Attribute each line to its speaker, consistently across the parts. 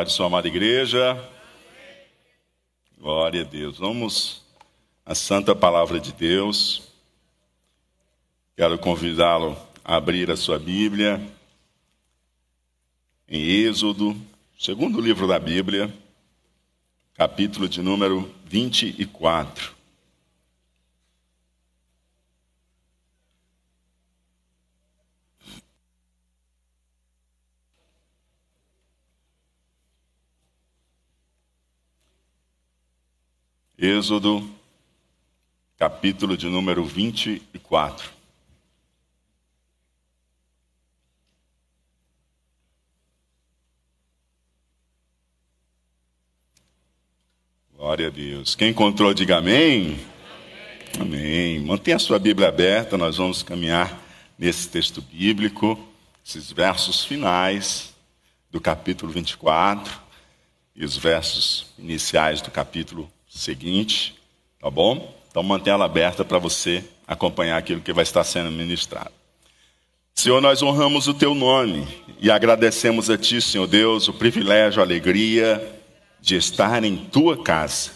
Speaker 1: Pai de sua amada igreja. Glória a Deus. Vamos à santa palavra de Deus. Quero convidá-lo a abrir a sua Bíblia em Êxodo, segundo livro da Bíblia, capítulo de número 24. Êxodo, capítulo de número 24. Glória a Deus. Quem encontrou, diga amém. Amém. amém. Mantenha a sua Bíblia aberta, nós vamos caminhar nesse texto bíblico, esses versos finais do capítulo 24 e os versos iniciais do capítulo seguinte, tá bom? Então mantenha ela aberta para você acompanhar aquilo que vai estar sendo ministrado. Senhor, nós honramos o teu nome e agradecemos a ti, Senhor Deus, o privilégio, a alegria de estar em tua casa,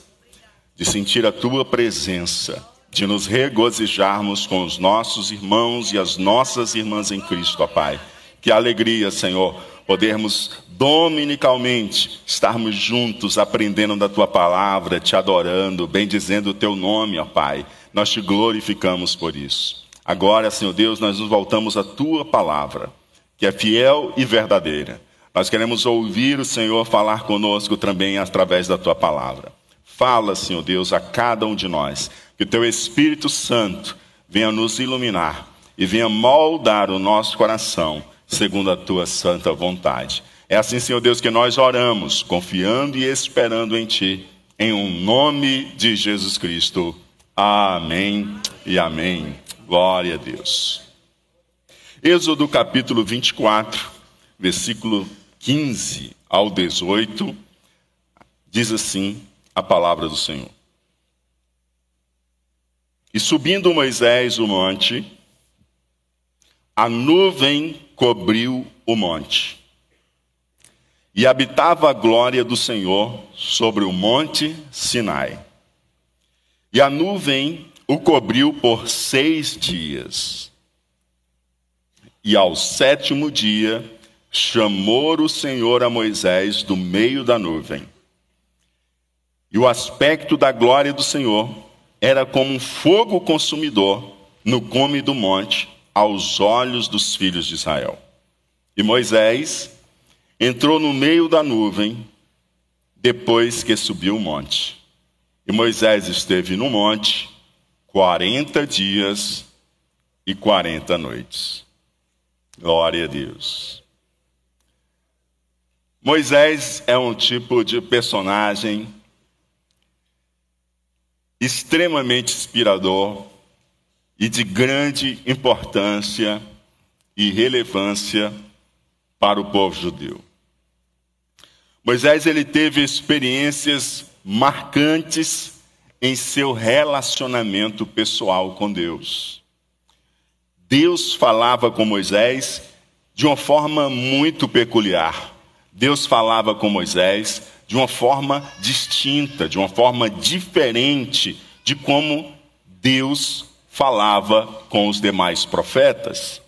Speaker 1: de sentir a tua presença, de nos regozijarmos com os nossos irmãos e as nossas irmãs em Cristo, ó Pai. Que alegria, Senhor, podermos dominicalmente estarmos juntos aprendendo da tua palavra, te adorando, bendizendo o teu nome, ó Pai. Nós te glorificamos por isso. Agora, Senhor Deus, nós nos voltamos à tua palavra, que é fiel e verdadeira. Nós queremos ouvir o Senhor falar conosco também através da tua palavra. Fala, Senhor Deus, a cada um de nós, que o teu Espírito Santo venha nos iluminar e venha moldar o nosso coração segundo a tua santa vontade. É assim, Senhor Deus, que nós oramos, confiando e esperando em Ti, em um nome de Jesus Cristo. Amém e amém. Glória a Deus. Êxodo capítulo 24, versículo 15 ao 18, diz assim a palavra do Senhor. E subindo Moisés o monte, a nuvem cobriu o monte e habitava a glória do Senhor sobre o monte Sinai. E a nuvem o cobriu por seis dias. E ao sétimo dia chamou o Senhor a Moisés do meio da nuvem. E o aspecto da glória do Senhor era como um fogo consumidor no cume do monte aos olhos dos filhos de Israel. E Moisés entrou no meio da nuvem depois que subiu o monte. E Moisés esteve no monte quarenta dias e quarenta noites. Glória a Deus. Moisés é um tipo de personagem extremamente inspirador e de grande importância e relevância para o povo judeu. Moisés ele teve experiências marcantes em seu relacionamento pessoal com Deus. Deus falava com Moisés de uma forma muito peculiar. Deus falava com Moisés de uma forma distinta, de uma forma diferente de como Deus falava com os demais profetas.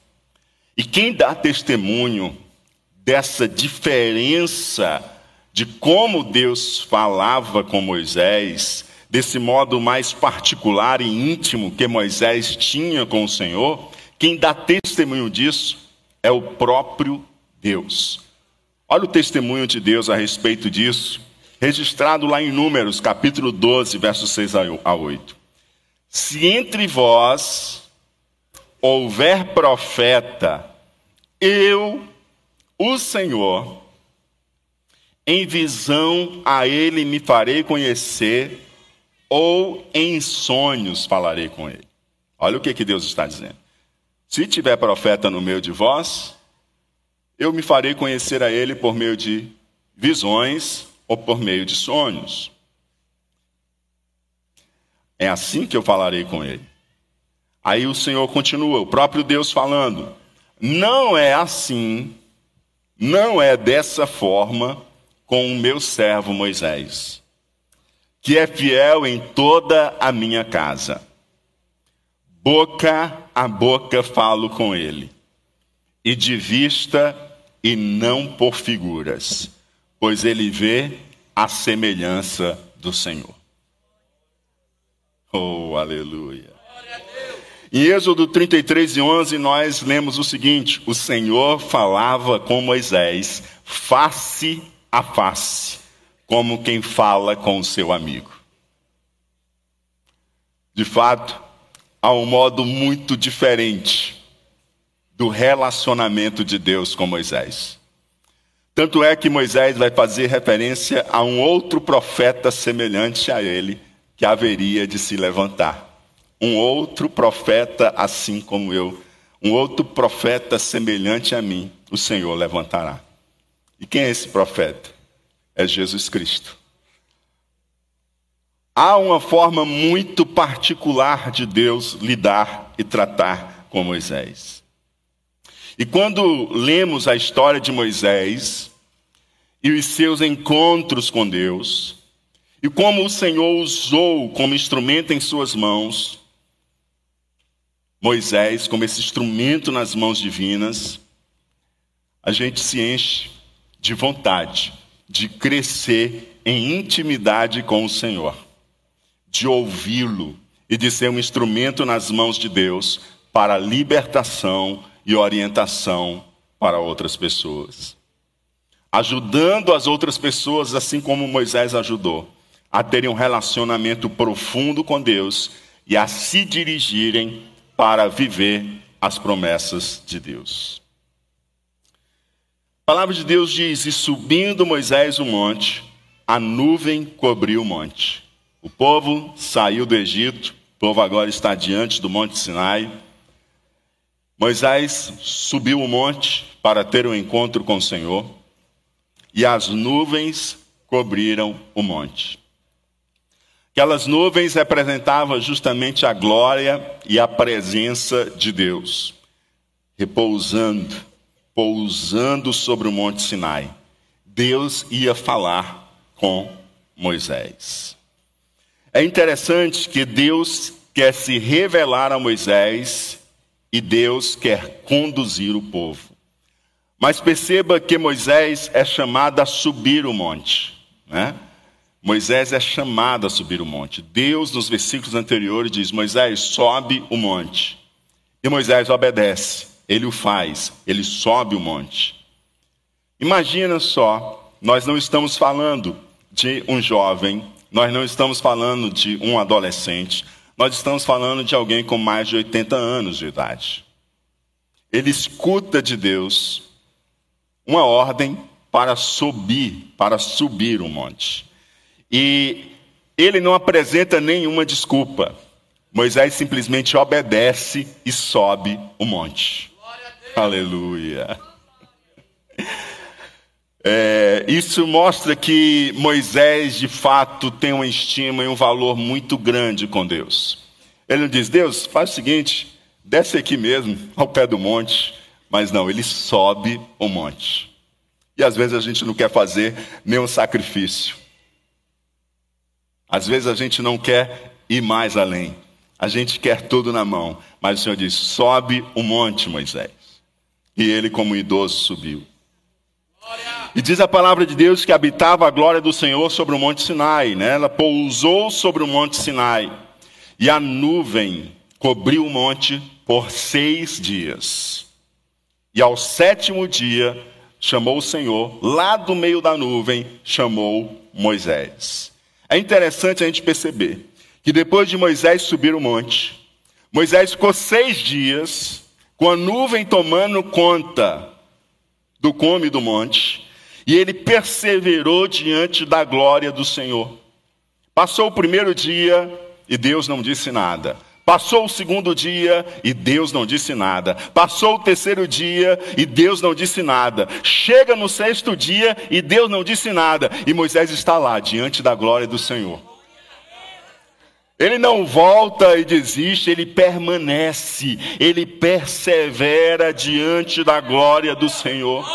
Speaker 1: E quem dá testemunho dessa diferença de como Deus falava com Moisés, desse modo mais particular e íntimo que Moisés tinha com o Senhor, quem dá testemunho disso é o próprio Deus. Olha o testemunho de Deus a respeito disso, registrado lá em Números, capítulo 12, versos 6 a 8. Se entre vós houver profeta, eu, o Senhor, em visão a ele me farei conhecer, ou em sonhos falarei com ele. Olha o que, que Deus está dizendo. Se tiver profeta no meio de vós, eu me farei conhecer a ele por meio de visões ou por meio de sonhos. É assim que eu falarei com ele. Aí o Senhor continua, o próprio Deus falando: Não é assim, não é dessa forma com o meu servo Moisés, que é fiel em toda a minha casa. Boca a boca falo com ele, e de vista e não por figuras, pois ele vê a semelhança do Senhor. Oh, aleluia. Em Êxodo 33 e 11, nós lemos o seguinte: O Senhor falava com Moisés face a face, como quem fala com o seu amigo. De fato, há um modo muito diferente do relacionamento de Deus com Moisés. Tanto é que Moisés vai fazer referência a um outro profeta semelhante a ele que haveria de se levantar. Um outro profeta assim como eu, um outro profeta semelhante a mim, o Senhor levantará. E quem é esse profeta? É Jesus Cristo. Há uma forma muito particular de Deus lidar e tratar com Moisés. E quando lemos a história de Moisés e os seus encontros com Deus, e como o Senhor usou como instrumento em suas mãos Moisés, como esse instrumento nas mãos divinas, a gente se enche de vontade de crescer em intimidade com o Senhor, de ouvi-lo e de ser um instrumento nas mãos de Deus para libertação e orientação para outras pessoas. Ajudando as outras pessoas, assim como Moisés ajudou, a terem um relacionamento profundo com Deus e a se dirigirem para viver as promessas de Deus. A palavra de Deus diz: E subindo Moisés o monte, a nuvem cobriu o monte. O povo saiu do Egito, o povo agora está diante do monte Sinai. Moisés subiu o monte para ter um encontro com o Senhor, e as nuvens cobriram o monte. Aquelas nuvens representavam justamente a glória e a presença de Deus, repousando pousando sobre o Monte Sinai, Deus ia falar com Moisés. É interessante que Deus quer se revelar a Moisés e Deus quer conduzir o povo. Mas perceba que Moisés é chamado a subir o monte. Né? Moisés é chamado a subir o monte. Deus, nos versículos anteriores, diz: Moisés, sobe o monte. E Moisés obedece ele o faz, ele sobe o monte. Imagina só, nós não estamos falando de um jovem, nós não estamos falando de um adolescente, nós estamos falando de alguém com mais de 80 anos de idade. Ele escuta de Deus uma ordem para subir, para subir o monte. E ele não apresenta nenhuma desculpa. Moisés simplesmente obedece e sobe o monte. Aleluia. É, isso mostra que Moisés, de fato, tem uma estima e um valor muito grande com Deus. Ele não diz, Deus, faz o seguinte, desce aqui mesmo, ao pé do monte. Mas não, ele sobe o monte. E às vezes a gente não quer fazer nenhum sacrifício. Às vezes a gente não quer ir mais além. A gente quer tudo na mão. Mas o Senhor diz: sobe o monte, Moisés. E ele, como idoso, subiu. E diz a palavra de Deus que habitava a glória do Senhor sobre o monte Sinai, né? Ela pousou sobre o monte Sinai. E a nuvem cobriu o monte por seis dias. E ao sétimo dia, chamou o Senhor, lá do meio da nuvem, chamou Moisés. É interessante a gente perceber que depois de Moisés subir o monte, Moisés ficou seis dias com a nuvem tomando conta do cume do monte, e ele perseverou diante da glória do Senhor. Passou o primeiro dia e Deus não disse nada. Passou o segundo dia e Deus não disse nada. Passou o terceiro dia e Deus não disse nada. Chega no sexto dia e Deus não disse nada. E Moisés está lá, diante da glória do Senhor. Ele não volta e desiste, ele permanece, ele persevera diante da glória do Senhor.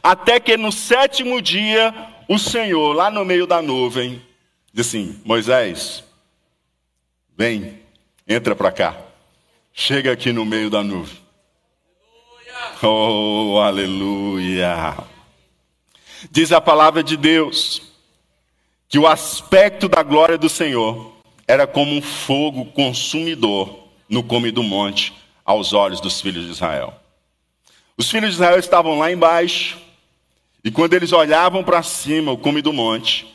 Speaker 1: Até que no sétimo dia, o Senhor, lá no meio da nuvem, disse assim: Moisés, vem, entra para cá. Chega aqui no meio da nuvem. Oh, aleluia. Diz a palavra de Deus que o aspecto da glória do Senhor era como um fogo consumidor no cume do monte aos olhos dos filhos de Israel. Os filhos de Israel estavam lá embaixo, e quando eles olhavam para cima, o cume do monte,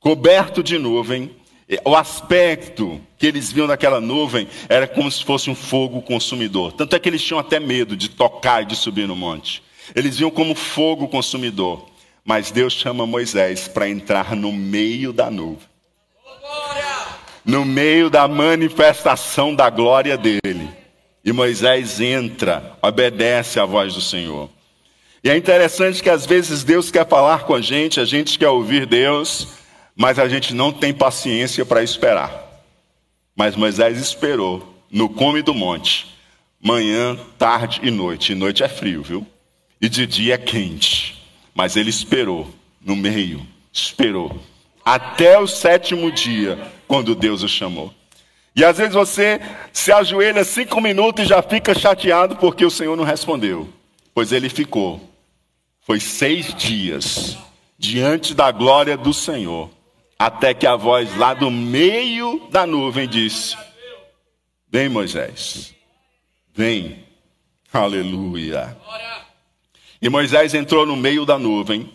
Speaker 1: coberto de nuvem, o aspecto que eles viam daquela nuvem era como se fosse um fogo consumidor. Tanto é que eles tinham até medo de tocar e de subir no monte. Eles viam como fogo consumidor. Mas Deus chama Moisés para entrar no meio da nuvem no meio da manifestação da glória dele. E Moisés entra, obedece à voz do Senhor. E é interessante que às vezes Deus quer falar com a gente, a gente quer ouvir Deus, mas a gente não tem paciência para esperar. Mas Moisés esperou no cume do monte, manhã, tarde e noite. E noite é frio, viu? E de dia é quente. Mas ele esperou no meio, esperou até o sétimo dia, quando Deus o chamou. E às vezes você se ajoelha cinco minutos e já fica chateado porque o Senhor não respondeu. Pois ele ficou. Foi seis dias diante da glória do Senhor, até que a voz lá do meio da nuvem disse: Vem, Moisés, vem. Aleluia. E Moisés entrou no meio da nuvem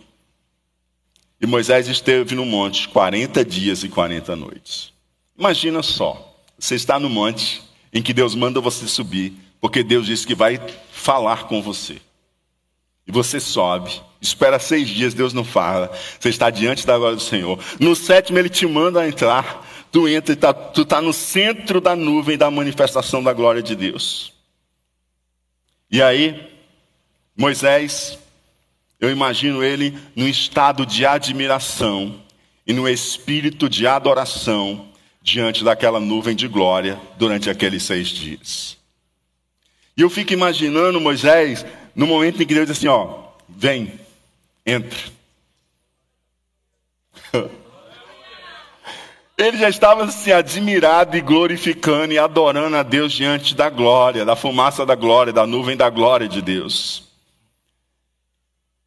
Speaker 1: e Moisés esteve no monte 40 dias e 40 noites. Imagina só, você está no monte em que Deus manda você subir, porque Deus disse que vai falar com você. E você sobe, espera seis dias, Deus não fala. Você está diante da glória do Senhor. No sétimo, Ele te manda entrar. Tu entra e tá, tu está no centro da nuvem da manifestação da glória de Deus. E aí, Moisés eu imagino ele num estado de admiração e no espírito de adoração diante daquela nuvem de glória durante aqueles seis dias. E eu fico imaginando Moisés no momento em que Deus diz assim: ó, vem, entra. Ele já estava assim, admirado e glorificando e adorando a Deus diante da glória, da fumaça da glória, da nuvem da glória de Deus.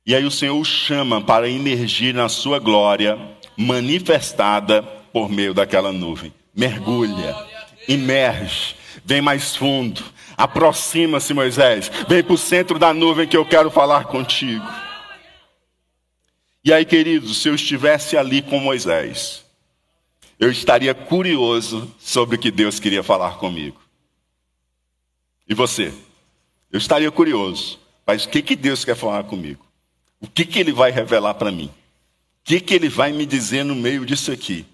Speaker 1: E aí o Senhor o chama para emergir na sua glória, manifestada por meio daquela nuvem. Mergulha, emerge, vem mais fundo, aproxima-se, Moisés, vem para o centro da nuvem que eu quero falar contigo. E aí, queridos, se eu estivesse ali com Moisés, eu estaria curioso sobre o que Deus queria falar comigo. E você? Eu estaria curioso. Mas o que, que Deus quer falar comigo? O que, que ele vai revelar para mim? O que, que ele vai me dizer no meio disso aqui?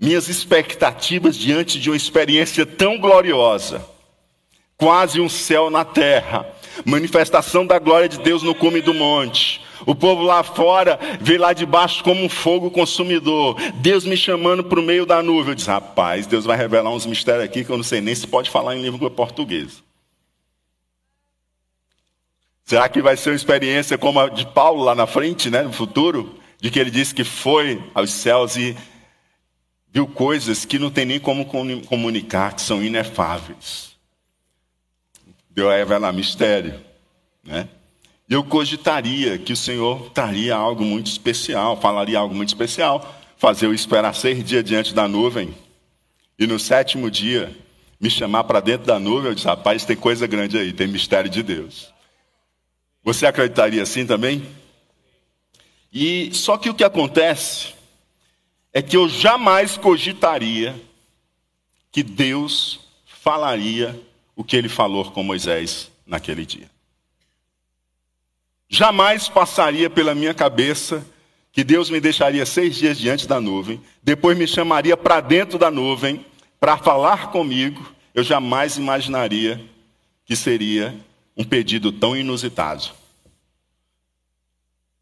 Speaker 1: Minhas expectativas diante de uma experiência tão gloriosa, quase um céu na terra, manifestação da glória de Deus no cume do monte. O povo lá fora vê lá de baixo como um fogo consumidor. Deus me chamando para o meio da nuvem. Eu disse, rapaz, Deus vai revelar uns mistérios aqui que eu não sei nem se pode falar em língua portuguesa. Será que vai ser uma experiência como a de Paulo lá na frente, né, no futuro? De que ele disse que foi aos céus e viu coisas que não tem nem como comunicar, que são inefáveis. Deu a revelar mistério, né? Eu cogitaria que o Senhor traria algo muito especial, falaria algo muito especial, fazer eu esperar seis dias diante da nuvem e no sétimo dia me chamar para dentro da nuvem. Eu disse, rapaz, tem coisa grande aí, tem mistério de Deus. Você acreditaria assim também? E só que o que acontece é que eu jamais cogitaria que Deus falaria o que ele falou com Moisés naquele dia. Jamais passaria pela minha cabeça que Deus me deixaria seis dias diante da nuvem, depois me chamaria para dentro da nuvem para falar comigo. Eu jamais imaginaria que seria um pedido tão inusitado.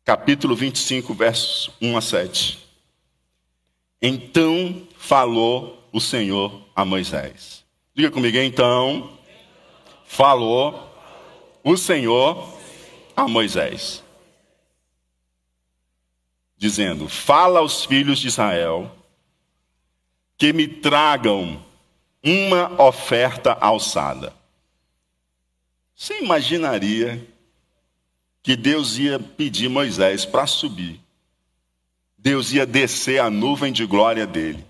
Speaker 1: Capítulo 25, versos 1 a 7. Então falou o Senhor a Moisés. Diga comigo, então falou o Senhor a Moisés, dizendo: Fala aos filhos de Israel que me tragam uma oferta alçada. Você imaginaria que Deus ia pedir Moisés para subir? Deus ia descer a nuvem de glória dele.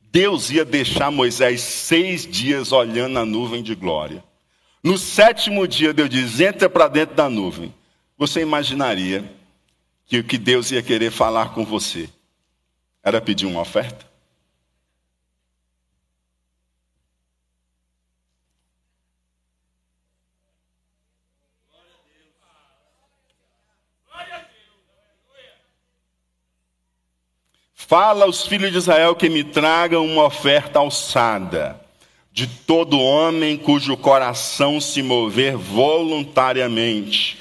Speaker 1: Deus ia deixar Moisés seis dias olhando a nuvem de glória. No sétimo dia, Deus diz: entra para dentro da nuvem. Você imaginaria que o que Deus ia querer falar com você era pedir uma oferta? Fala aos filhos de Israel que me tragam uma oferta alçada de todo homem cujo coração se mover voluntariamente.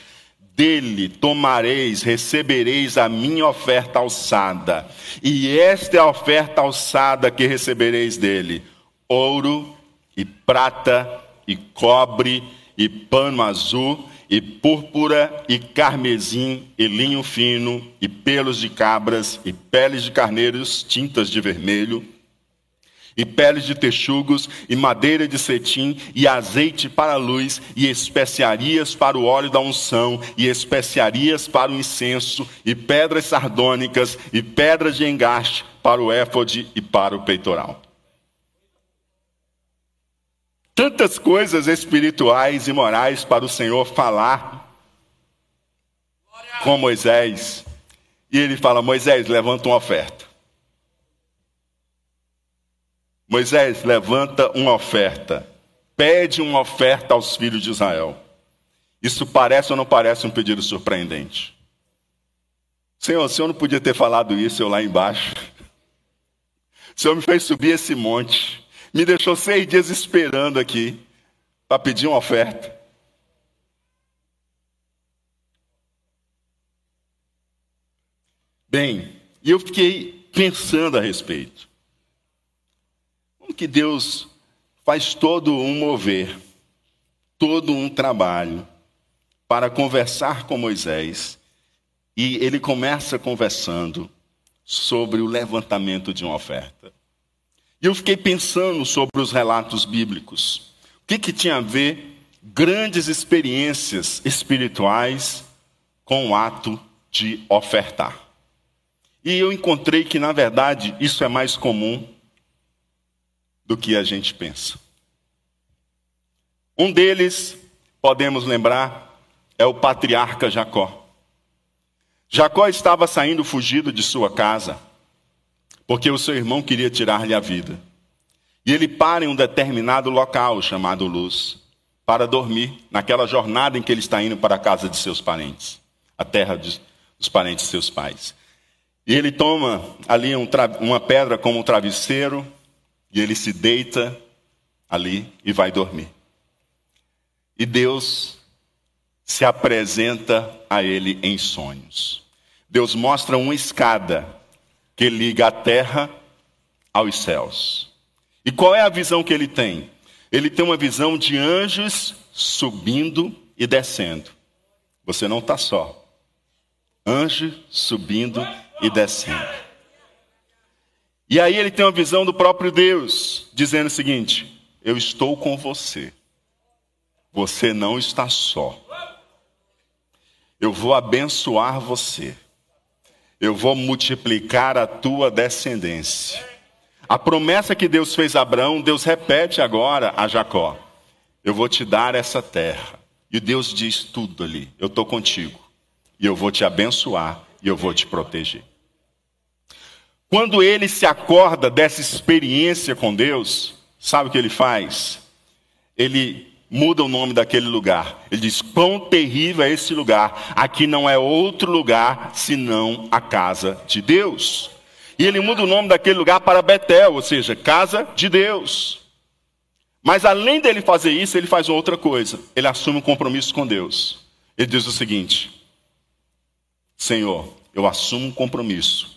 Speaker 1: Dele tomareis, recebereis a minha oferta alçada. E esta é a oferta alçada que recebereis dele: ouro e prata e cobre e pano azul e púrpura, e carmesim, e linho fino, e pelos de cabras, e peles de carneiros, tintas de vermelho, e peles de texugos, e madeira de cetim, e azeite para a luz, e especiarias para o óleo da unção, e especiarias para o incenso, e pedras sardônicas, e pedras de engaste para o éfode e para o peitoral tantas coisas espirituais e morais para o Senhor falar com Moisés. E ele fala: Moisés, levanta uma oferta. Moisés, levanta uma oferta. Pede uma oferta aos filhos de Israel. Isso parece ou não parece um pedido surpreendente? Senhor, o Senhor não podia ter falado isso eu lá embaixo. O Senhor me fez subir esse monte. Me deixou seis dias esperando aqui para pedir uma oferta. Bem, e eu fiquei pensando a respeito. Que Deus faz todo um mover, todo um trabalho para conversar com Moisés, e ele começa conversando sobre o levantamento de uma oferta. E eu fiquei pensando sobre os relatos bíblicos. O que, que tinha a ver grandes experiências espirituais com o ato de ofertar? E eu encontrei que, na verdade, isso é mais comum do que a gente pensa. Um deles, podemos lembrar, é o patriarca Jacó. Jacó estava saindo fugido de sua casa porque o seu irmão queria tirar-lhe a vida. E ele para em um determinado local chamado Luz para dormir naquela jornada em que ele está indo para a casa de seus parentes, a terra dos parentes de seus pais. E ele toma ali um uma pedra como travesseiro e ele se deita ali e vai dormir. E Deus se apresenta a ele em sonhos. Deus mostra uma escada que liga a terra aos céus. E qual é a visão que ele tem? Ele tem uma visão de anjos subindo e descendo. Você não está só. Anjo subindo e descendo. E aí ele tem uma visão do próprio Deus, dizendo o seguinte: Eu estou com você. Você não está só. Eu vou abençoar você eu vou multiplicar a tua descendência. A promessa que Deus fez a Abraão, Deus repete agora a Jacó: Eu vou te dar essa terra. E Deus diz tudo ali: Eu estou contigo. E eu vou te abençoar. E eu vou te proteger. Quando ele se acorda dessa experiência com Deus, sabe o que ele faz? Ele muda o nome daquele lugar. Ele diz: Quão terrível é esse lugar! Aqui não é outro lugar senão a casa de Deus. E ele muda o nome daquele lugar para Betel, ou seja, casa de Deus. Mas além dele fazer isso, ele faz outra coisa. Ele assume um compromisso com Deus. Ele diz o seguinte: Senhor, eu assumo um compromisso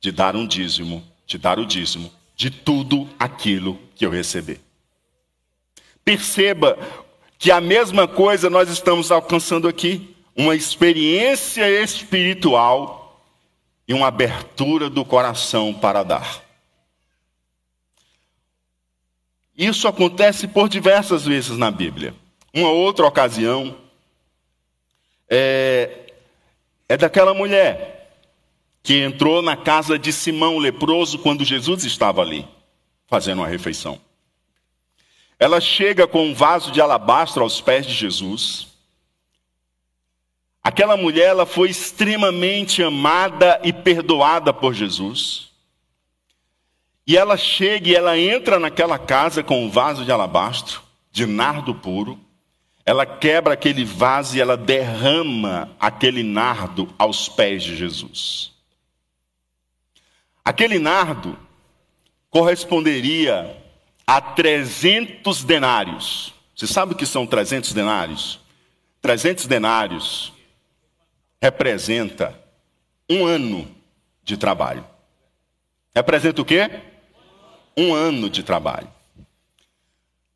Speaker 1: de dar um dízimo, de dar o dízimo de tudo aquilo que eu receber. Perceba que a mesma coisa nós estamos alcançando aqui. uma experiência espiritual e uma abertura do coração para dar. Isso acontece por diversas vezes na Bíblia. Uma outra ocasião é, é daquela mulher que entrou na casa de Simão leproso quando Jesus estava ali, fazendo uma refeição. Ela chega com um vaso de alabastro aos pés de Jesus. Aquela mulher ela foi extremamente amada e perdoada por Jesus. E ela chega e ela entra naquela casa com um vaso de alabastro, de nardo puro. Ela quebra aquele vaso e ela derrama aquele nardo aos pés de Jesus. Aquele nardo corresponderia a 300 denários. Você sabe o que são 300 denários? 300 denários representa um ano de trabalho. Representa o quê? um ano de trabalho.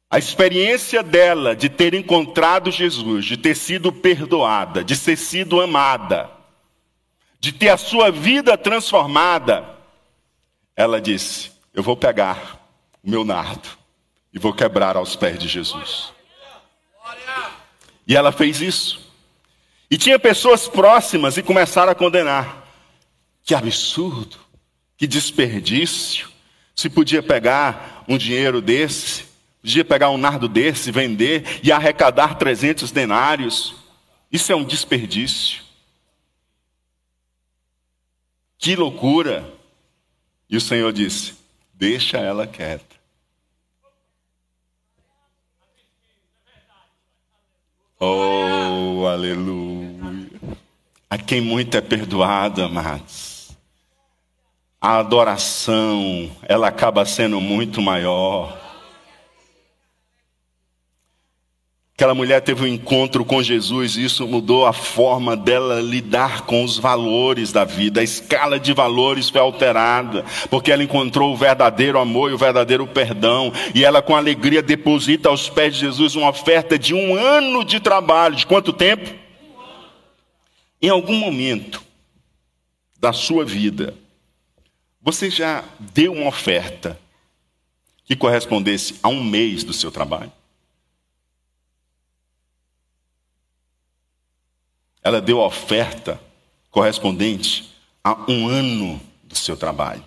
Speaker 1: A experiência dela de ter encontrado Jesus, de ter sido perdoada, de ter sido amada, de ter a sua vida transformada, ela disse: Eu vou pegar o meu nardo e vou quebrar aos pés de Jesus. E ela fez isso. E tinha pessoas próximas e começaram a condenar. Que absurdo, que desperdício. Se podia pegar um dinheiro desse, podia pegar um nardo desse, vender e arrecadar 300 denários. Isso é um desperdício. Que loucura! E o Senhor disse: Deixa ela quieta. Oh, aleluia. A quem muito é perdoado, amados a adoração ela acaba sendo muito maior. Aquela mulher teve um encontro com Jesus e isso mudou a forma dela lidar com os valores da vida. A escala de valores foi alterada, porque ela encontrou o verdadeiro amor e o verdadeiro perdão. E ela, com alegria, deposita aos pés de Jesus uma oferta de um ano de trabalho. De quanto tempo? Em algum momento da sua vida, você já deu uma oferta que correspondesse a um mês do seu trabalho? Ela deu a oferta correspondente a um ano do seu trabalho.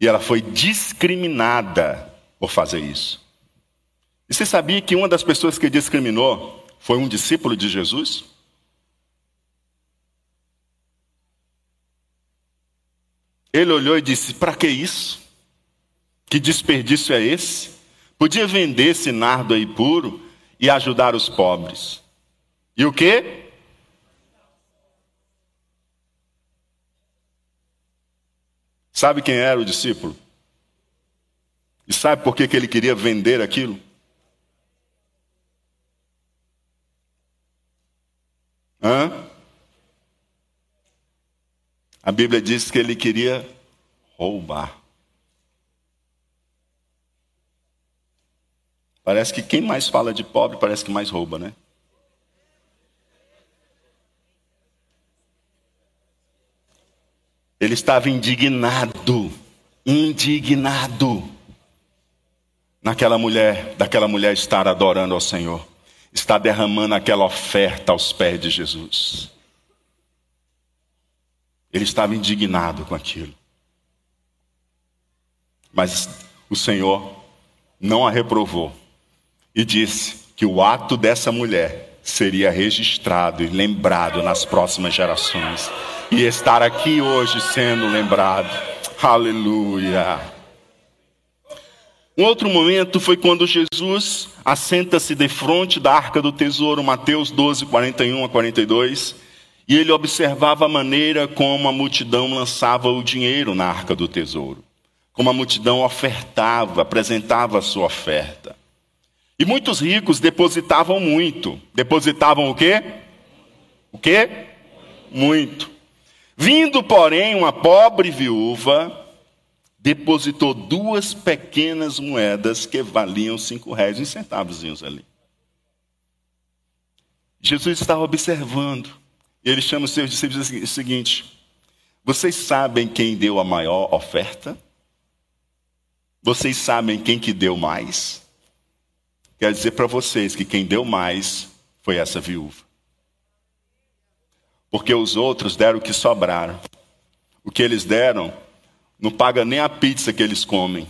Speaker 1: E ela foi discriminada por fazer isso. E você sabia que uma das pessoas que discriminou foi um discípulo de Jesus? Ele olhou e disse: Para que isso? Que desperdício é esse? Podia vender esse nardo aí puro e ajudar os pobres. E o quê? Sabe quem era o discípulo? E sabe por que, que ele queria vender aquilo? Hã? A Bíblia diz que ele queria roubar. Parece que quem mais fala de pobre parece que mais rouba, né? Ele estava indignado, indignado naquela mulher, daquela mulher estar adorando ao Senhor, está derramando aquela oferta aos pés de Jesus. Ele estava indignado com aquilo. Mas o Senhor não a reprovou e disse que o ato dessa mulher seria registrado e lembrado nas próximas gerações e estar aqui hoje sendo lembrado. Aleluia. Um outro momento foi quando Jesus assenta-se de frente da arca do tesouro, Mateus 12, 41 a 42. E ele observava a maneira como a multidão lançava o dinheiro na arca do tesouro. Como a multidão ofertava, apresentava a sua oferta. E muitos ricos depositavam muito. Depositavam o quê? O quê? Muito. Vindo, porém, uma pobre viúva, depositou duas pequenas moedas que valiam cinco reais, uns centavos ali. Jesus estava observando ele chama os seus discípulos e diz o seguinte: Vocês sabem quem deu a maior oferta? Vocês sabem quem que deu mais? Quer dizer para vocês que quem deu mais foi essa viúva. Porque os outros deram o que sobraram. O que eles deram não paga nem a pizza que eles comem.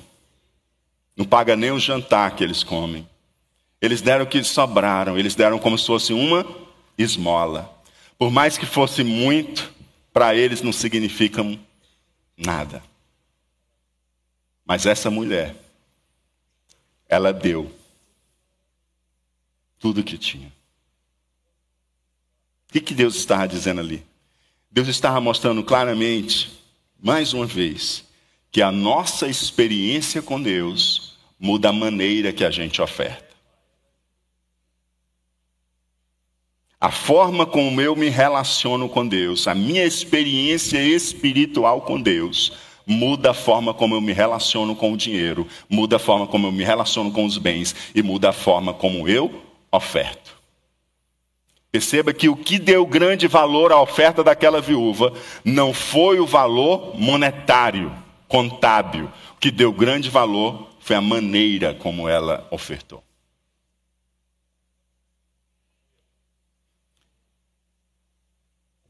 Speaker 1: Não paga nem o jantar que eles comem. Eles deram o que sobraram. Eles deram como se fosse uma esmola. Por mais que fosse muito, para eles não significam nada. Mas essa mulher, ela deu tudo o que tinha. O que, que Deus estava dizendo ali? Deus estava mostrando claramente, mais uma vez, que a nossa experiência com Deus muda a maneira que a gente oferta. A forma como eu me relaciono com Deus, a minha experiência espiritual com Deus, muda a forma como eu me relaciono com o dinheiro, muda a forma como eu me relaciono com os bens e muda a forma como eu oferto. Perceba que o que deu grande valor à oferta daquela viúva não foi o valor monetário, contábil. O que deu grande valor foi a maneira como ela ofertou.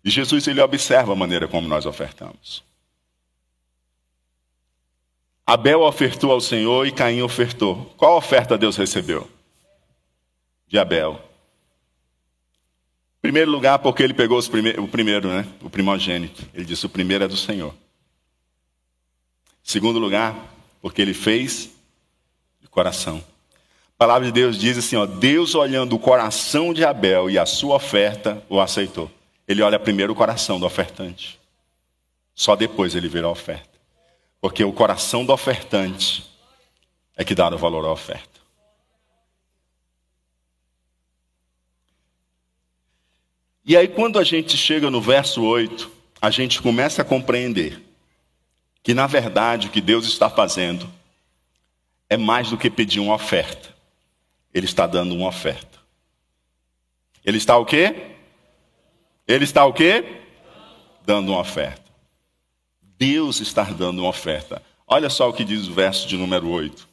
Speaker 1: E Jesus ele observa a maneira como nós ofertamos. Abel ofertou ao Senhor e Caim ofertou. Qual oferta Deus recebeu? De Abel. Primeiro lugar, porque ele pegou prime o primeiro, né? O primogênito. Ele disse: o primeiro é do Senhor. Segundo lugar, porque ele fez de coração. A palavra de Deus diz assim: ó, Deus olhando o coração de Abel e a sua oferta, o aceitou. Ele olha primeiro o coração do ofertante. Só depois ele vira a oferta. Porque o coração do ofertante é que dá o valor à oferta. E aí, quando a gente chega no verso 8, a gente começa a compreender que, na verdade, o que Deus está fazendo é mais do que pedir uma oferta. Ele está dando uma oferta. Ele está o quê? Ele está o quê? Dando uma oferta. Deus está dando uma oferta. Olha só o que diz o verso de número 8.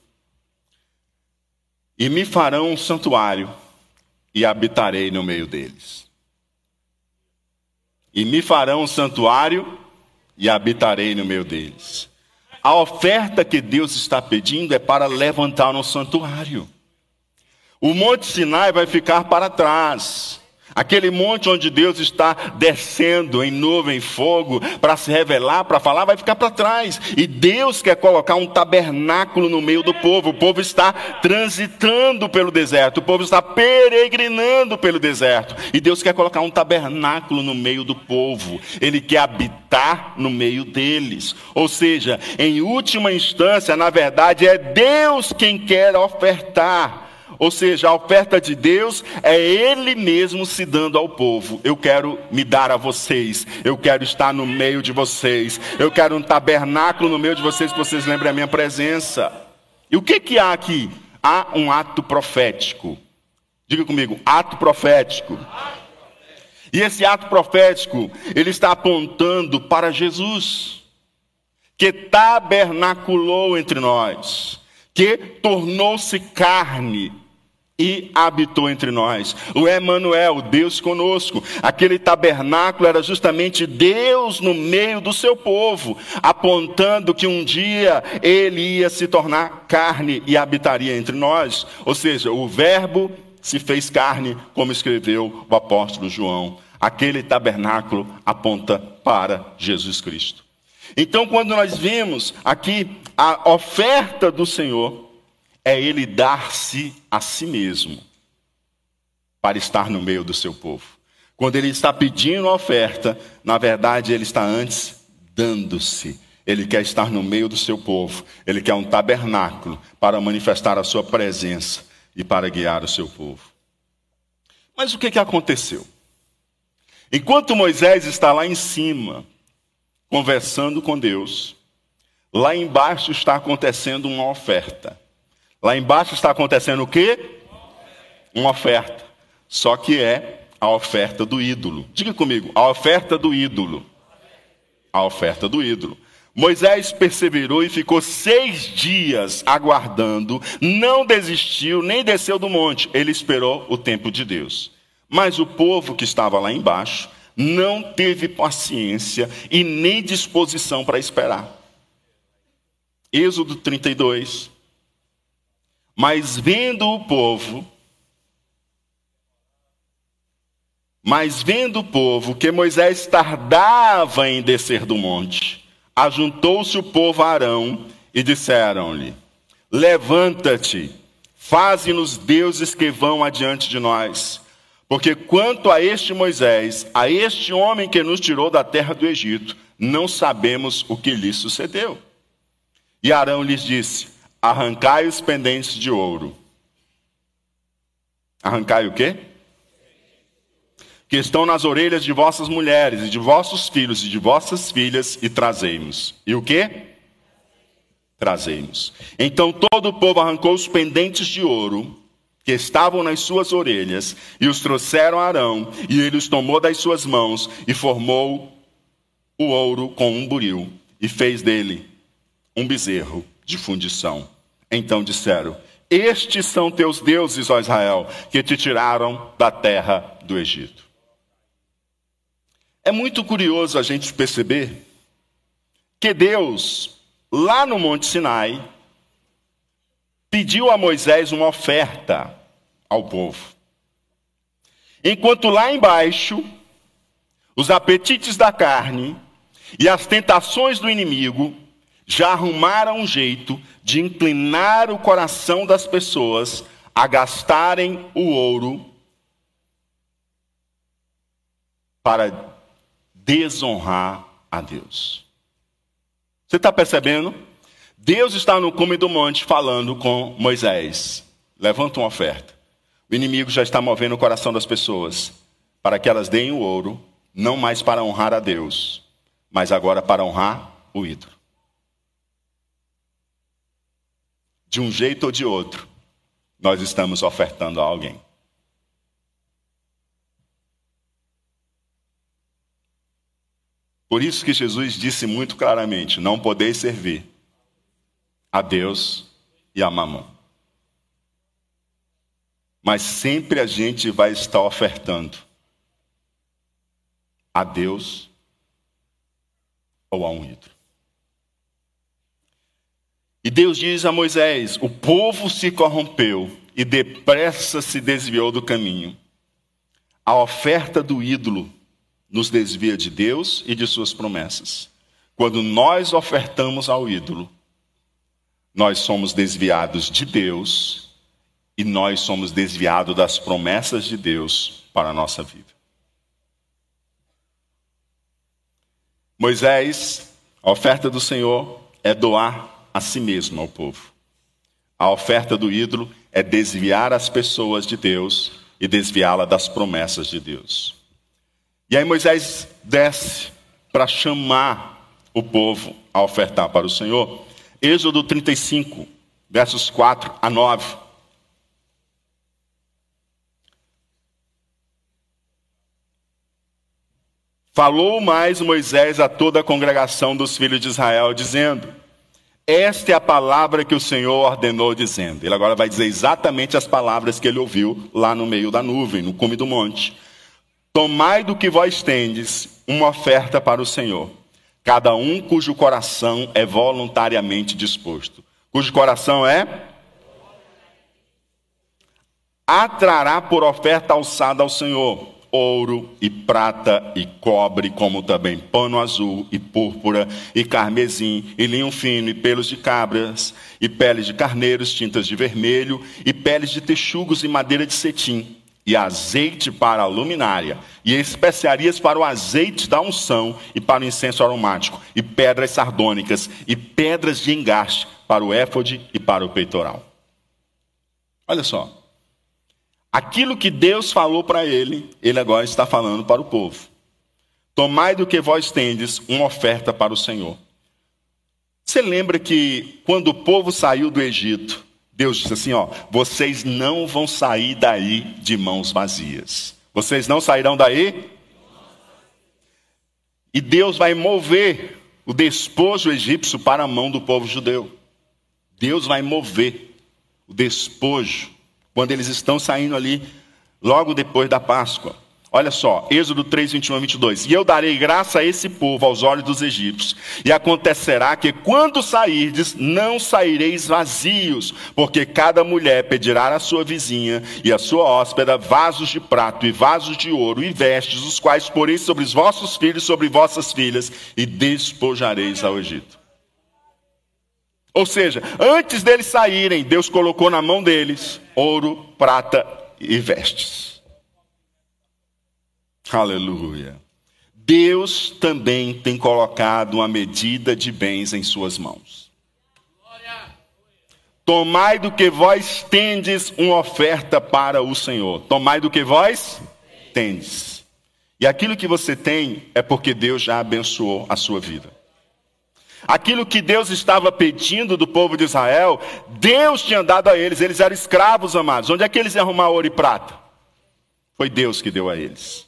Speaker 1: E me farão um santuário e habitarei no meio deles. E me farão um santuário e habitarei no meio deles. A oferta que Deus está pedindo é para levantar um santuário. O Monte Sinai vai ficar para trás. Aquele monte onde Deus está descendo em nuvem, fogo, para se revelar, para falar, vai ficar para trás. E Deus quer colocar um tabernáculo no meio do povo. O povo está transitando pelo deserto, o povo está peregrinando pelo deserto. E Deus quer colocar um tabernáculo no meio do povo. Ele quer habitar no meio deles. Ou seja, em última instância, na verdade, é Deus quem quer ofertar ou seja, a oferta de Deus é Ele mesmo se dando ao povo. Eu quero me dar a vocês, eu quero estar no meio de vocês, eu quero um tabernáculo no meio de vocês, que vocês lembrem a minha presença. E o que, que há aqui? Há um ato profético. Diga comigo, ato profético. E esse ato profético, ele está apontando para Jesus, que tabernaculou entre nós, que tornou-se carne e habitou entre nós. O Emanuel, Deus conosco. Aquele tabernáculo era justamente Deus no meio do seu povo, apontando que um dia ele ia se tornar carne e habitaria entre nós. Ou seja, o verbo se fez carne, como escreveu o apóstolo João. Aquele tabernáculo aponta para Jesus Cristo. Então, quando nós vimos aqui a oferta do Senhor, é ele dar-se a si mesmo para estar no meio do seu povo. Quando ele está pedindo a oferta, na verdade ele está antes dando-se. Ele quer estar no meio do seu povo. Ele quer um tabernáculo para manifestar a sua presença e para guiar o seu povo. Mas o que, que aconteceu? Enquanto Moisés está lá em cima, conversando com Deus, lá embaixo está acontecendo uma oferta. Lá embaixo está acontecendo o quê? Uma oferta. Só que é a oferta do ídolo. Diga comigo, a oferta do ídolo. A oferta do ídolo. Moisés perseverou e ficou seis dias aguardando, não desistiu nem desceu do monte, ele esperou o tempo de Deus. Mas o povo que estava lá embaixo não teve paciência e nem disposição para esperar. Êxodo 32. Mas vendo o povo, mas vendo o povo que Moisés tardava em descer do monte, ajuntou-se o povo a Arão e disseram-lhe: Levanta-te, faze-nos deuses que vão adiante de nós. Porque quanto a este Moisés, a este homem que nos tirou da terra do Egito, não sabemos o que lhe sucedeu. E Arão lhes disse: Arrancai os pendentes de ouro. Arrancai o quê? que estão nas orelhas de vossas mulheres e de vossos filhos e de vossas filhas e trazei-nos. E o que? Trazei-nos. Então todo o povo arrancou os pendentes de ouro que estavam nas suas orelhas e os trouxeram a Arão, e ele os tomou das suas mãos e formou o ouro com um buril e fez dele um bezerro de fundição. Então disseram: Estes são teus deuses, ó Israel, que te tiraram da terra do Egito. É muito curioso a gente perceber que Deus, lá no Monte Sinai, pediu a Moisés uma oferta ao povo. Enquanto lá embaixo, os apetites da carne e as tentações do inimigo já arrumaram um jeito de inclinar o coração das pessoas a gastarem o ouro para desonrar a Deus. Você está percebendo? Deus está no cume do monte falando com Moisés. Levanta uma oferta. O inimigo já está movendo o coração das pessoas para que elas deem o ouro, não mais para honrar a Deus, mas agora para honrar o ídolo. De um jeito ou de outro, nós estamos ofertando a alguém. Por isso que Jesus disse muito claramente: não podeis servir a Deus e a mamão. Mas sempre a gente vai estar ofertando a Deus ou a um ídolo. E Deus diz a Moisés: o povo se corrompeu e depressa se desviou do caminho. A oferta do ídolo nos desvia de Deus e de suas promessas. Quando nós ofertamos ao ídolo, nós somos desviados de Deus e nós somos desviados das promessas de Deus para a nossa vida. Moisés, a oferta do Senhor é doar a si mesmo ao povo. A oferta do ídolo é desviar as pessoas de Deus e desviá-la das promessas de Deus. E aí Moisés desce para chamar o povo a ofertar para o Senhor. Êxodo 35, versos 4 a 9. Falou mais Moisés a toda a congregação dos filhos de Israel, dizendo: Esta é a palavra que o Senhor ordenou, dizendo. Ele agora vai dizer exatamente as palavras que ele ouviu lá no meio da nuvem, no cume do monte. Tomai do que vós tendes uma oferta para o Senhor, cada um cujo coração é voluntariamente disposto. Cujo coração é? Atrará por oferta alçada ao Senhor ouro e prata e cobre, como também pano azul e púrpura e carmesim e linho fino e pelos de cabras e peles de carneiros, tintas de vermelho e peles de texugos e madeira de cetim e azeite para a luminária, e especiarias para o azeite da unção e para o incenso aromático, e pedras sardônicas, e pedras de engaste para o éfode e para o peitoral. Olha só. Aquilo que Deus falou para ele, ele agora está falando para o povo. Tomai do que vós tendes uma oferta para o Senhor. Você lembra que quando o povo saiu do Egito, Deus disse assim: ó, vocês não vão sair daí de mãos vazias. Vocês não sairão daí? E Deus vai mover o despojo egípcio para a mão do povo judeu. Deus vai mover o despojo quando eles estão saindo ali, logo depois da Páscoa. Olha só, Êxodo 3, 21 a 22. E eu darei graça a esse povo aos olhos dos egípcios. E acontecerá que quando sairdes, não saireis vazios, porque cada mulher pedirá à sua vizinha e à sua hóspeda vasos de prato e vasos de ouro e vestes, os quais poreis sobre os vossos filhos e sobre vossas filhas, e despojareis ao Egito. Ou seja, antes deles saírem, Deus colocou na mão deles ouro, prata e vestes. Aleluia. Deus também tem colocado uma medida de bens em suas mãos. Tomai do que vós tendes uma oferta para o Senhor. Tomai do que vós tendes. E aquilo que você tem é porque Deus já abençoou a sua vida. Aquilo que Deus estava pedindo do povo de Israel, Deus tinha dado a eles. Eles eram escravos, amados. Onde é que eles iam arrumar ouro e prata? Foi Deus que deu a eles.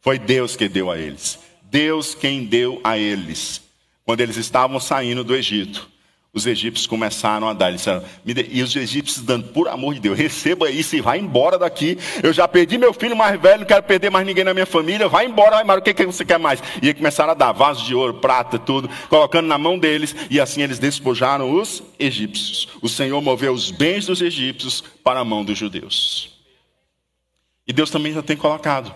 Speaker 1: Foi Deus que deu a eles. Deus quem deu a eles. Quando eles estavam saindo do Egito, os egípcios começaram a dar. Eles disseram, e os egípcios dando, por amor de Deus, receba isso e vai embora daqui. Eu já perdi meu filho mais velho, não quero perder mais ninguém na minha família. Vai embora, vai embora. O que, que você quer mais? E começaram a dar vasos de ouro, prata, tudo, colocando na mão deles. E assim eles despojaram os egípcios. O Senhor moveu os bens dos egípcios para a mão dos judeus. E Deus também já tem colocado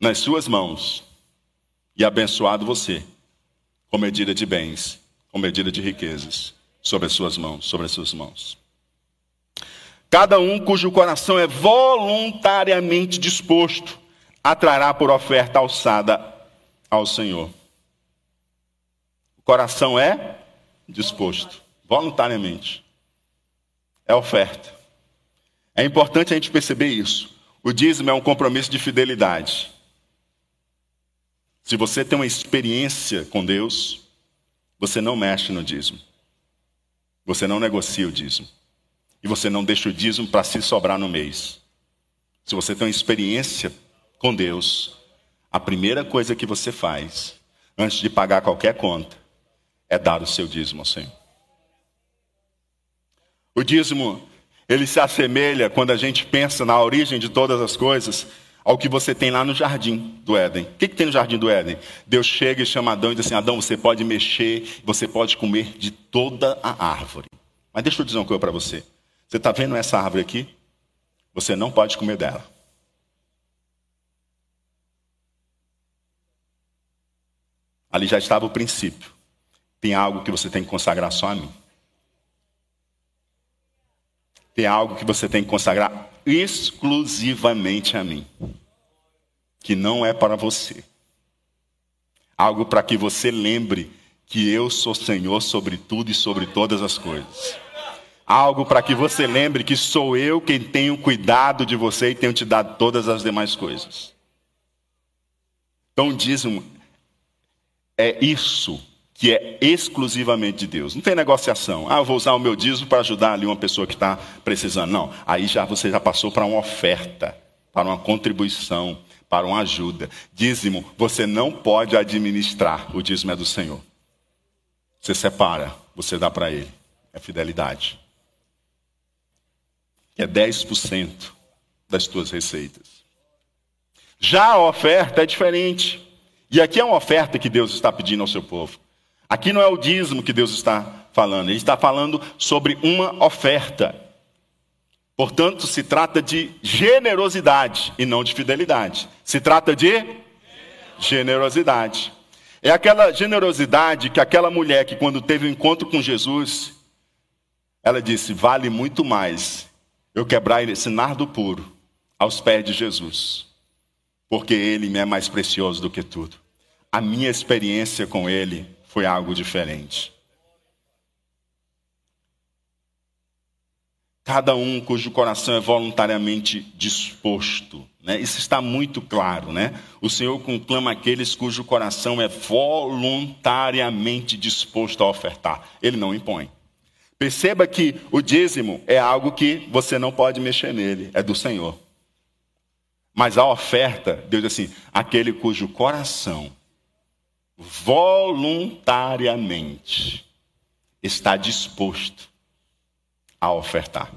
Speaker 1: nas suas mãos e abençoado você com medida de bens, com medida de riquezas sobre as suas mãos, sobre as suas mãos. Cada um cujo coração é voluntariamente disposto atrará por oferta alçada ao Senhor. O coração é disposto, voluntariamente. É oferta. É importante a gente perceber isso. O dízimo é um compromisso de fidelidade. Se você tem uma experiência com Deus, você não mexe no dízimo. Você não negocia o dízimo. E você não deixa o dízimo para se sobrar no mês. Se você tem uma experiência com Deus, a primeira coisa que você faz, antes de pagar qualquer conta, é dar o seu dízimo ao Senhor. O dízimo, ele se assemelha, quando a gente pensa na origem de todas as coisas, ao que você tem lá no jardim do Éden. O que, que tem no jardim do Éden? Deus chega e chama Adão e diz assim: Adão, você pode mexer, você pode comer de toda a árvore. Mas deixa eu dizer uma coisa para você. Você está vendo essa árvore aqui? Você não pode comer dela. Ali já estava o princípio. Tem algo que você tem que consagrar só a mim. Tem algo que você tem que consagrar exclusivamente a mim, que não é para você. Algo para que você lembre que eu sou Senhor sobre tudo e sobre todas as coisas. Algo para que você lembre que sou eu quem tenho cuidado de você e tenho te dado todas as demais coisas. Então, dízimo é isso que é exclusivamente de Deus. Não tem negociação. Ah, eu vou usar o meu dízimo para ajudar ali uma pessoa que está precisando. Não. Aí já você já passou para uma oferta, para uma contribuição, para uma ajuda. Dízimo, você não pode administrar. O dízimo é do Senhor. Você separa, você dá para Ele. É fidelidade. É 10% das tuas receitas. Já a oferta é diferente. E aqui é uma oferta que Deus está pedindo ao seu povo. Aqui não é o dízimo que Deus está falando, ele está falando sobre uma oferta. Portanto, se trata de generosidade e não de fidelidade. Se trata de generosidade. É aquela generosidade que aquela mulher que, quando teve o um encontro com Jesus, ela disse: vale muito mais eu quebrar esse nardo puro aos pés de Jesus, porque ele me é mais precioso do que tudo. A minha experiência com ele foi algo diferente. Cada um cujo coração é voluntariamente disposto. Né? Isso está muito claro. Né? O Senhor conclama aqueles cujo coração é voluntariamente disposto a ofertar. Ele não impõe. Perceba que o dízimo é algo que você não pode mexer nele, é do Senhor. Mas a oferta, Deus diz assim: aquele cujo coração voluntariamente está disposto a ofertar.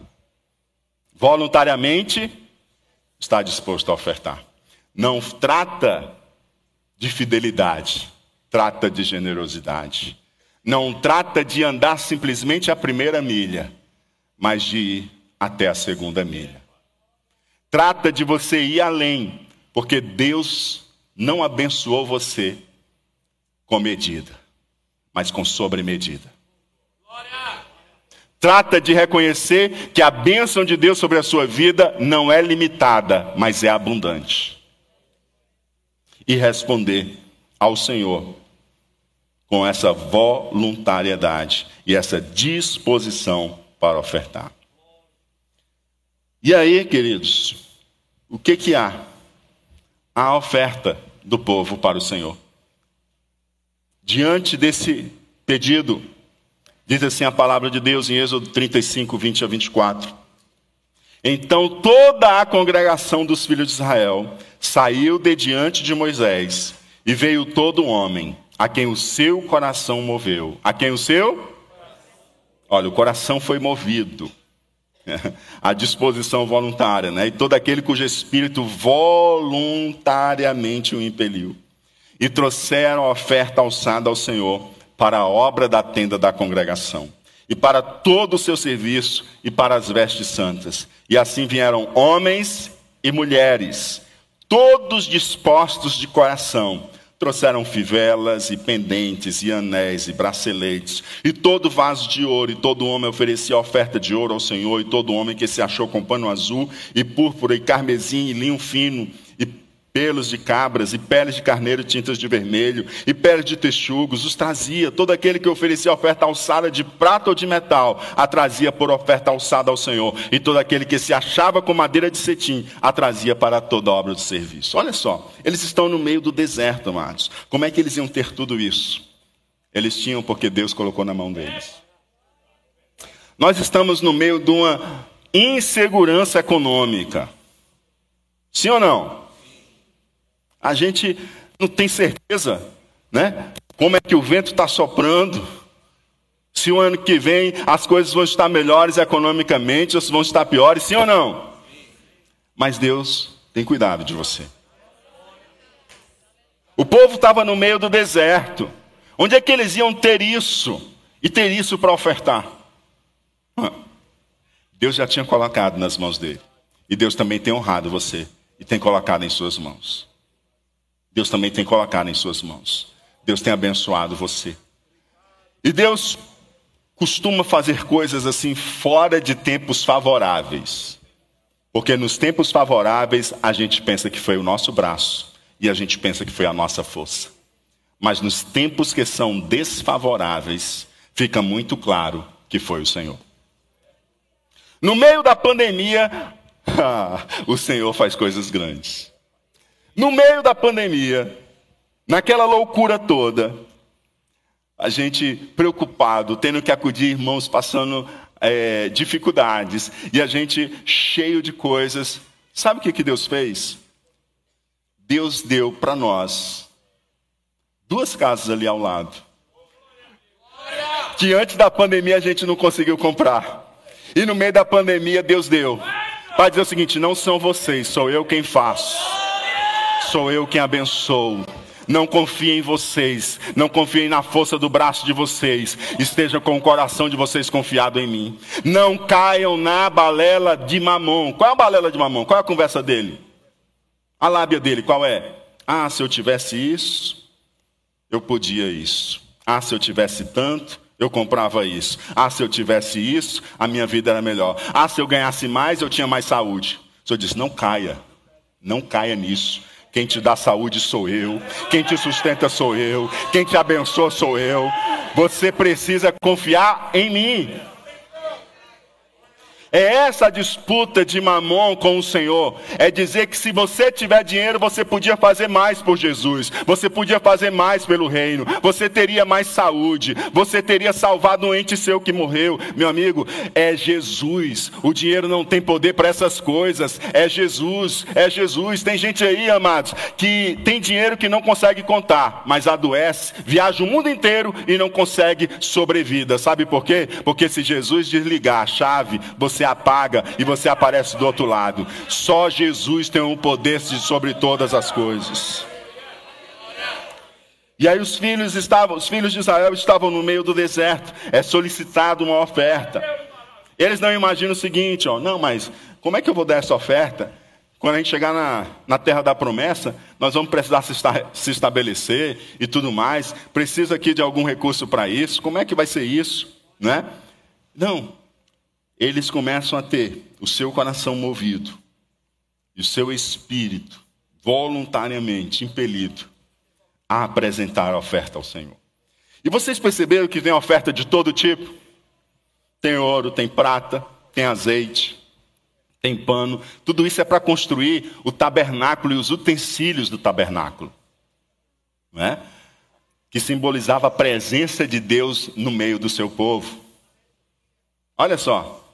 Speaker 1: Voluntariamente está disposto a ofertar. Não trata de fidelidade, trata de generosidade. Não trata de andar simplesmente a primeira milha, mas de ir até a segunda milha. Trata de você ir além, porque Deus não abençoou você com medida, mas com sobremedida. Trata de reconhecer que a bênção de Deus sobre a sua vida não é limitada, mas é abundante. E responder ao Senhor com essa voluntariedade e essa disposição para ofertar. E aí, queridos, o que que há? A oferta do povo para o Senhor. Diante desse pedido, diz assim a palavra de Deus em Êxodo 35, 20 a 24. Então toda a congregação dos filhos de Israel saiu de diante de Moisés, e veio todo homem, a quem o seu coração moveu. A quem o seu? Olha, o coração foi movido a disposição voluntária, né? E todo aquele cujo espírito voluntariamente o impeliu. E trouxeram a oferta alçada ao Senhor para a obra da tenda da congregação, e para todo o seu serviço e para as vestes santas. E assim vieram homens e mulheres, todos dispostos de coração, Trouxeram fivelas e pendentes e anéis e braceletes, e todo vaso de ouro, e todo homem oferecia oferta de ouro ao Senhor, e todo homem que se achou com pano azul, e púrpura, e carmesim, e linho fino, pelos de cabras e peles de carneiro tintas de vermelho e peles de texugos, os trazia. Todo aquele que oferecia oferta alçada de prata ou de metal, a trazia por oferta alçada ao Senhor. E todo aquele que se achava com madeira de cetim, a trazia para toda obra de serviço. Olha só, eles estão no meio do deserto, amados. Como é que eles iam ter tudo isso? Eles tinham porque Deus colocou na mão deles. Nós estamos no meio de uma insegurança econômica. Sim ou não? A gente não tem certeza, né? Como é que o vento está soprando? Se o ano que vem as coisas vão estar melhores economicamente ou se vão estar piores, sim ou não? Mas Deus tem cuidado de você. O povo estava no meio do deserto. Onde é que eles iam ter isso? E ter isso para ofertar? Deus já tinha colocado nas mãos dele. E Deus também tem honrado você e tem colocado em suas mãos. Deus também tem colocado em suas mãos. Deus tem abençoado você. E Deus costuma fazer coisas assim fora de tempos favoráveis. Porque nos tempos favoráveis a gente pensa que foi o nosso braço e a gente pensa que foi a nossa força. Mas nos tempos que são desfavoráveis, fica muito claro que foi o Senhor. No meio da pandemia, o Senhor faz coisas grandes. No meio da pandemia, naquela loucura toda, a gente preocupado, tendo que acudir irmãos passando é, dificuldades, e a gente cheio de coisas. Sabe o que, que Deus fez? Deus deu para nós duas casas ali ao lado. Que antes da pandemia a gente não conseguiu comprar. E no meio da pandemia Deus deu. Para dizer o seguinte: não são vocês, sou eu quem faço sou eu quem abençoo. Não confiem em vocês, não confiem na força do braço de vocês, estejam com o coração de vocês confiado em mim. Não caiam na balela de mamon. Qual é a balela de mamon? Qual é a conversa dele? A lábia dele, qual é? Ah, se eu tivesse isso, eu podia isso. Ah, se eu tivesse tanto, eu comprava isso. Ah, se eu tivesse isso, a minha vida era melhor. Ah, se eu ganhasse mais, eu tinha mais saúde. O senhor disse: não caia, não caia nisso. Quem te dá saúde sou eu. Quem te sustenta sou eu. Quem te abençoa sou eu. Você precisa confiar em mim. É essa disputa de Mamon com o Senhor. É dizer que se você tiver dinheiro, você podia fazer mais por Jesus. Você podia fazer mais pelo reino. Você teria mais saúde. Você teria salvado um ente seu que morreu. Meu amigo, é Jesus. O dinheiro não tem poder para essas coisas. É Jesus. É Jesus. Tem gente aí, amados, que tem dinheiro que não consegue contar, mas adoece, viaja o mundo inteiro e não consegue sobrevida. Sabe por quê? Porque se Jesus desligar a chave, você apaga e você aparece do outro lado. Só Jesus tem o poder sobre todas as coisas. E aí os filhos estavam, os filhos de Israel estavam no meio do deserto. É solicitado uma oferta. Eles não imaginam o seguinte, ó, não, mas como é que eu vou dar essa oferta? Quando a gente chegar na, na terra da promessa, nós vamos precisar se, esta, se estabelecer e tudo mais. Precisa aqui de algum recurso para isso. Como é que vai ser isso? Né? Não, eles começam a ter o seu coração movido e o seu espírito voluntariamente impelido a apresentar a oferta ao Senhor. E vocês perceberam que tem oferta de todo tipo? Tem ouro, tem prata, tem azeite, tem pano. Tudo isso é para construir o tabernáculo e os utensílios do tabernáculo. Não é? Que simbolizava a presença de Deus no meio do seu povo. Olha só,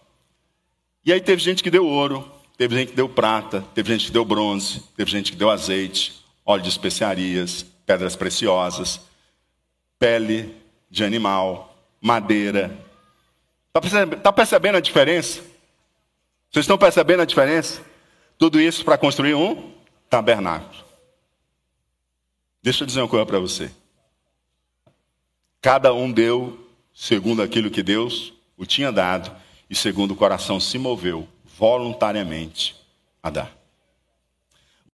Speaker 1: e aí teve gente que deu ouro, teve gente que deu prata, teve gente que deu bronze, teve gente que deu azeite, óleo de especiarias, pedras preciosas, pele de animal, madeira. Está percebendo, tá percebendo a diferença? Vocês estão percebendo a diferença? Tudo isso para construir um tabernáculo. Deixa eu dizer uma coisa para você. Cada um deu segundo aquilo que Deus o tinha dado e segundo o coração se moveu voluntariamente a dar.